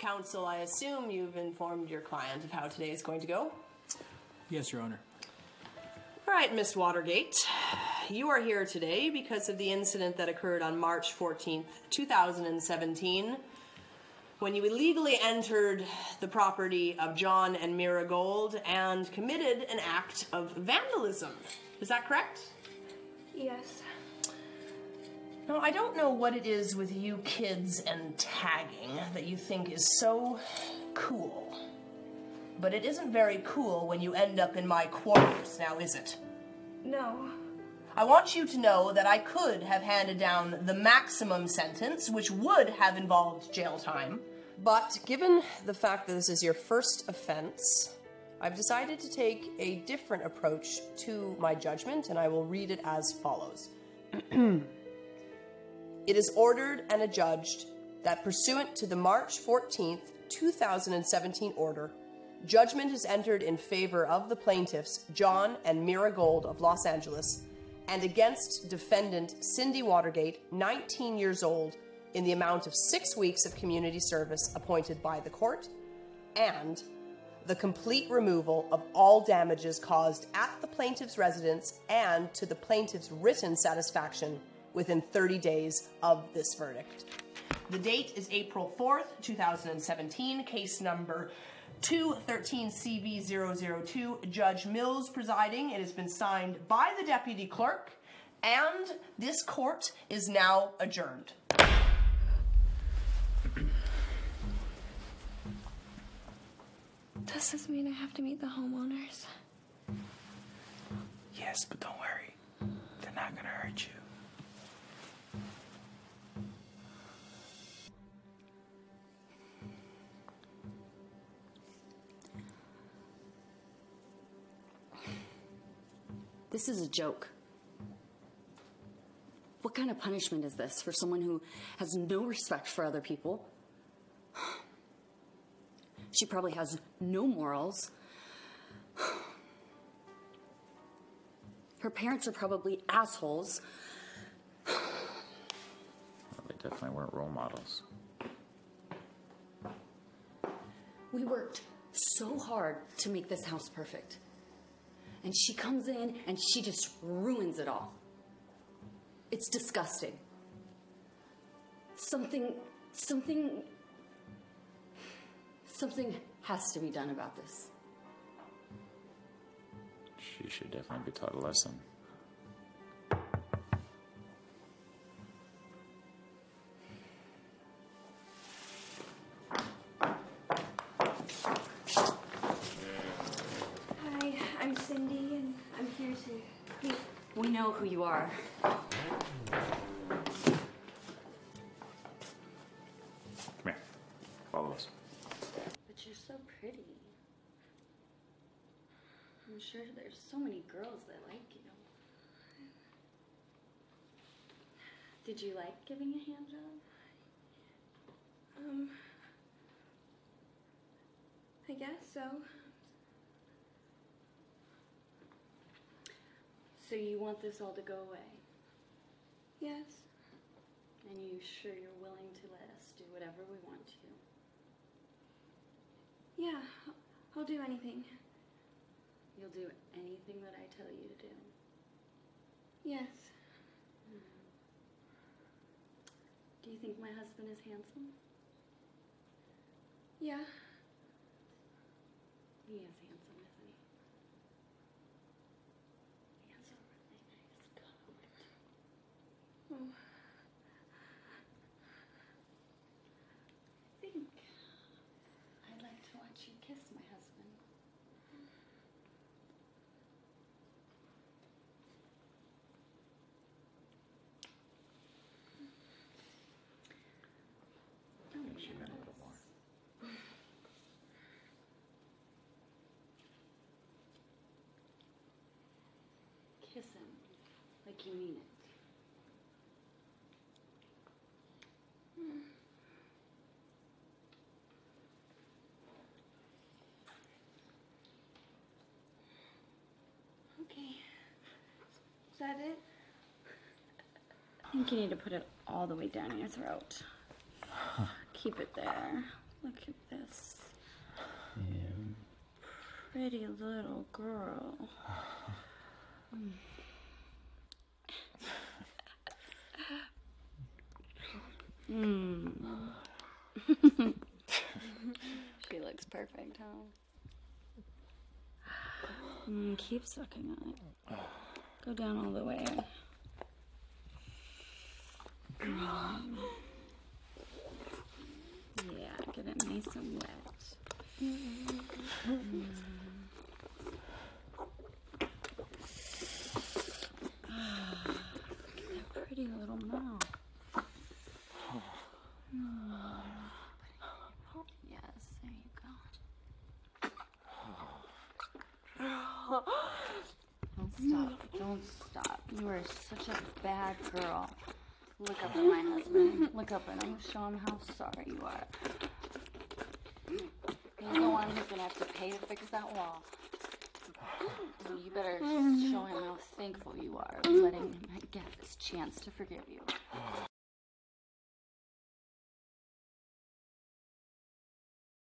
Counsel, I assume you've informed your client of how today is going to go? Yes, Your Honor. All right, Miss Watergate. You are here today because of the incident that occurred on March 14th, 2017, when you illegally entered the property of John and Mira Gold and committed an act of vandalism. Is that correct? Yes. Now, I don't know what it is with you kids and tagging that you think is so cool. But it isn't very cool when you end up in my quarters, now is it? No. I want you to know that I could have handed down the maximum sentence, which would have involved jail time. But given the fact that this is your first offense, I've decided to take a different approach to my judgment, and I will read it as follows. It is ordered and adjudged that pursuant to the March 14th, 2017 order, judgment is entered in favor of the plaintiffs, John and Mira Gold of Los Angeles, and against defendant Cindy Watergate, 19 years old, in the amount of six weeks of community service appointed by the court, and the complete removal of all damages caused at the plaintiff's residence and to the plaintiff's written satisfaction within 30 days of this verdict. The date is April 4th, 2017, case number 213CV002. Judge Mills presiding. It has been signed by the deputy clerk, and this court is now adjourned. Does this mean I have to meet the homeowners? Yes, but don't worry. They're not gonna hurt you. This is a joke. What kind of punishment is this for someone who has no respect for other people? She probably has no morals. Her parents are probably assholes. Well, they definitely weren't role models. We worked so hard to make this house perfect. And she comes in and she just ruins it all. It's disgusting. Something, something, something has to be done about this. She should definitely be taught a lesson. Who you are. Come here. Follow us. But you're so pretty. I'm sure there's so many girls that like you. Did you like giving a hand job? Um. I guess so. So you want this all to go away? Yes. And you sure you're willing to let us do whatever we want to? Yeah, I'll- do anything. You'll do anything that I tell you to do. Yes. Hmm. Do you think my husband is handsome? Yeah. He is handsome, kiss him like you mean it. Okay, is that it? I think you need to put it all the way down your throat. Keep it there. Look at this. Yeah. Pretty little girl. She looks perfect, huh? Mm, keep sucking on it. Go down all the way. Mm. Yeah, get it nice and wet. Mm. That pretty little mouth. Yes, there you go. Don't stop. Don't stop. You are such a bad girl. Look up at my husband. Look up at him. Show him how sorry you are. He's the one who's gonna have to pay to fix that wall. So you better show him how thankful you are for letting him get this chance to forgive you.